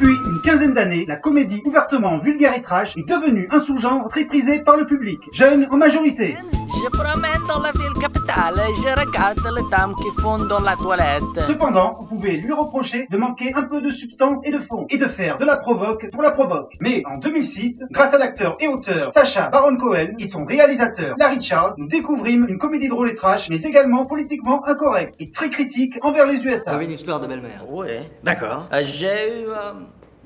Depuis une quinzaine d'années, la comédie ouvertement vulgaire et trash est devenue un sous-genre très prisé par le public, jeune en majorité. Je regarde les dames qui font dans la toilette. Cependant, vous pouvez lui reprocher de manquer un peu de substance et de fond, et de faire de la provoque pour la provoque. Mais en 2006, grâce à l'acteur et auteur Sacha Baron Cohen et son réalisateur Larry Charles, nous découvrîmes une comédie drôle et trash, mais également politiquement incorrecte et très critique envers les USA. T'avais une histoire de belle-mère. Oui, D'accord. Euh, j'ai eu euh,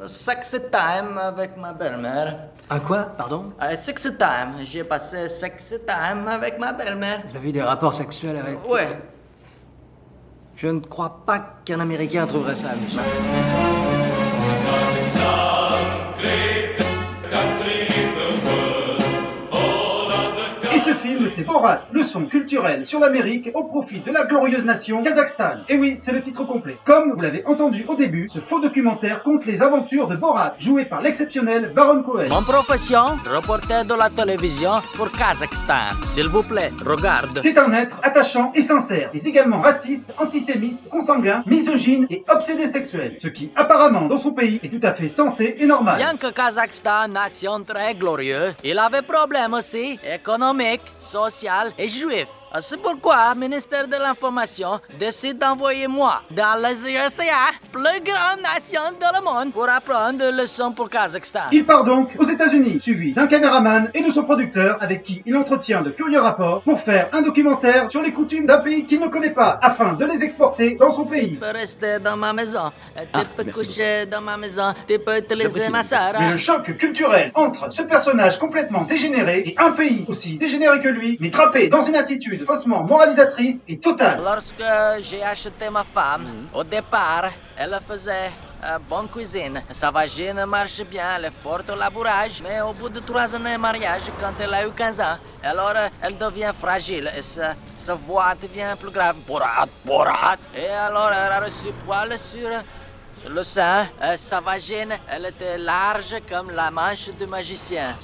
sex time avec ma belle-mère. Un quoi, pardon? Euh, sex time, j'ai passé sex time avec ma belle-mère. Vous avez eu des rapports sexuels avec... Ouais. Je ne crois pas qu'un Américain trouverait ça amusant. C'est Borat, leçon culturelle sur l'Amérique au profit de la glorieuse nation Kazakhstan. Et oui, c'est le titre complet. Comme vous l'avez entendu au début, ce faux documentaire compte les aventures de Borat, joué par l'exceptionnel Baron Cohen. Mon profession, reporter de la télévision pour Kazakhstan. S'il vous plaît, regarde. C'est un être attachant et sincère, mais également raciste, antisémite, consanguin, misogyne et obsédé sexuel. Ce qui, apparemment, dans son pays, est tout à fait sensé et normal. Bien que Kazakhstan, nation très glorieuse, il avait problème aussi, économique, social et juif. C'est pourquoi le ministère de l'Information décide d'envoyer moi dans les USA, plus grande nation de le monde, pour apprendre des leçons pour Kazakhstan. Il part donc aux États-Unis, suivi d'un caméraman et de son producteur avec qui il entretient de curieux rapports pour faire un documentaire sur les coutumes d'un pays qu'il ne connaît pas afin de les exporter dans son pays. Tu peux rester dans ma maison, tu Ah, peux coucher dans ma maison, tu peux utiliser ma sœur. Mais le choc culturel entre ce personnage complètement dégénéré et un pays aussi dégénéré que lui, mais trappé dans une attitude faussement moralisatrice est totale. Lorsque j'ai acheté ma femme, au départ, elle faisait euh, bonne cuisine. Sa vagine marche bien, elle est forte au labourage. Mais au bout de trois années de mariage, quand elle a eu 15 ans, alors euh, elle devient fragile et sa, sa voix devient plus grave. Borat, borat. Et alors elle a reçu poil sur, sur le sein. Euh, sa vagine, elle était large comme la manche du magicien.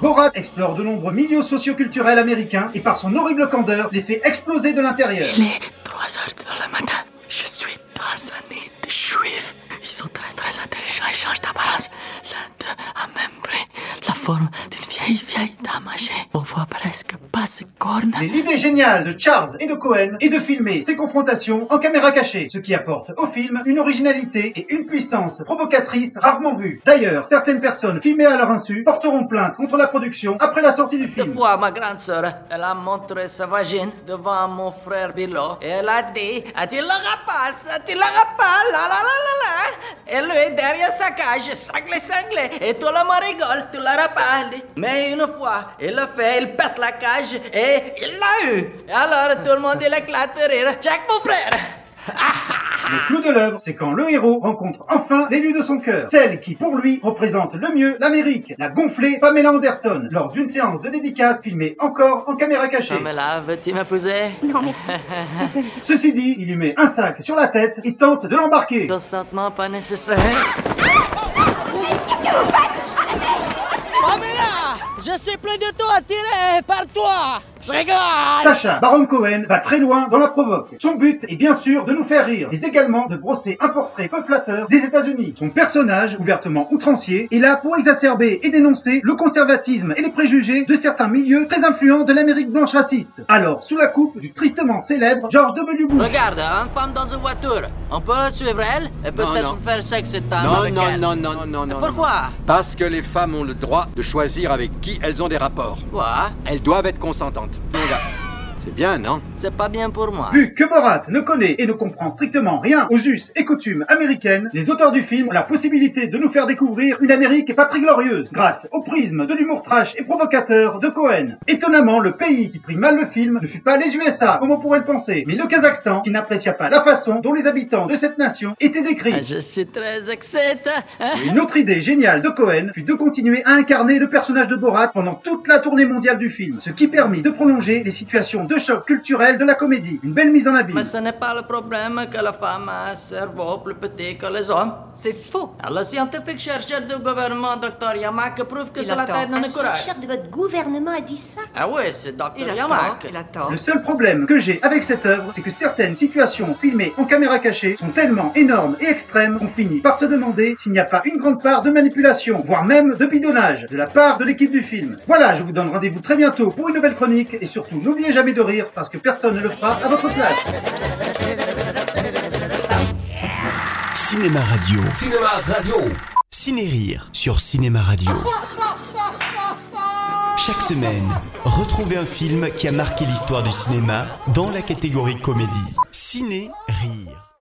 Borat explore de nombreux milieux socioculturels américains et par son horrible candeur les fait exploser de l'intérieur. Il est 3 heures du matin. Je suis dans un nid de juifs. Ils sont très très intelligents et changent d'apparence. L'un d'eux a même pris la forme d'une vieille vieille dame âgée. On voit presque pas ses cornes. Mais l'idée géniale de Charles et de Cohen est de filmer ces confrontations en caméra cachée, ce qui apporte au film une originalité et une puissance provocatrice rarement vue. D'ailleurs, certaines personnes filmées à leur insu porteront plainte contre la production après la sortie du Une film. fois, ma grande sœur, elle a montré sa vagine devant mon frère Bilo et elle a dit Tu l'auras pas, ça, tu l'auras pas, la la la la la. Et lui, derrière sa cage, sanglé, sanglé, et tout le monde rigole, tu l'auras pas. Elle dit. Mais une fois, il le fait, il pète la cage et il l'a eu. Et alors, tout le monde, il éclate de rire. Check mon frère. Le clou de l'œuvre, c'est quand le héros rencontre enfin l'élu de son cœur, celle qui pour lui représente le mieux l'Amérique, la gonflée Pamela Anderson, lors d'une séance de dédicace filmée encore en caméra cachée. Pamela, veux-tu m'épouser? Non, merci. Ceci dit, il lui met un sac sur la tête et tente de l'embarquer. Consentement pas nécessaire. Pamela, je suis plus du tout attiré par toi. Je rigole. Sacha Baron Cohen va très loin dans la provoque. Son but est bien sûr de nous faire rire, mais également de brosser un portrait peu flatteur des États-Unis. Son personnage, ouvertement outrancier, est là pour exacerber et dénoncer le conservatisme et les préjugés de certains milieux très influents de l'Amérique blanche raciste. Alors, sous la coupe du tristement célèbre George W. Bush. Regarde, une femme dans une voiture. On peut suivre elle? Et peut-être faire sexe et time Non, avec non, elle. non, non, non, non. Pourquoi? Parce que les femmes ont le droit de choisir avec qui elles ont des rapports. Quoi? Elles doivent être consentantes. Mon gars, C'est bien, non C'est pas bien pour moi. Vu que Borat ne connaît et ne comprend strictement rien aux us et coutumes américaines, les auteurs du film ont la possibilité de nous faire découvrir une Amérique pas très glorieuse, grâce au prisme de l'humour trash et provocateur de Cohen. Étonnamment, le pays qui prit mal le film ne fut pas les USA, comme on pourrait le penser, mais le Kazakhstan, qui n'apprécia pas la façon dont les habitants de cette nation étaient décrits. Je suis très excité. hein? Une autre idée géniale de Cohen fut de continuer à incarner le personnage de Borat pendant toute la tournée mondiale du film, ce qui permit de prolonger les situations de choc culturel de la comédie. Une belle mise en abîme. Mais ce n'est pas le problème que la femme a un cerveau plus petit que les hommes. C'est faux. Le scientifique chercheur du gouvernement, Dr Yamak, prouve que c'est la tête d'un Un écureuil. chercheur de votre gouvernement a dit ça? Ah oui, c'est Dr Il. Yamak. Il a tort. Le seul problème que j'ai avec cette œuvre, c'est que certaines situations filmées en caméra cachée sont tellement énormes et extrêmes qu'on finit par se demander s'il n'y a pas une grande part de manipulation, voire même de bidonnage, de la part de l'équipe du film. Voilà, je vous donne rendez-vous très bientôt pour une nouvelle chronique, et surtout n'oubliez jamais de rire, parce que personne ne le fera à votre place. Cinéma Radio. Cinéma Radio. Ciné-Rire sur Cinéma Radio. Chaque semaine, retrouvez un film qui a marqué l'histoire du cinéma dans la catégorie comédie. Ciné-Rire.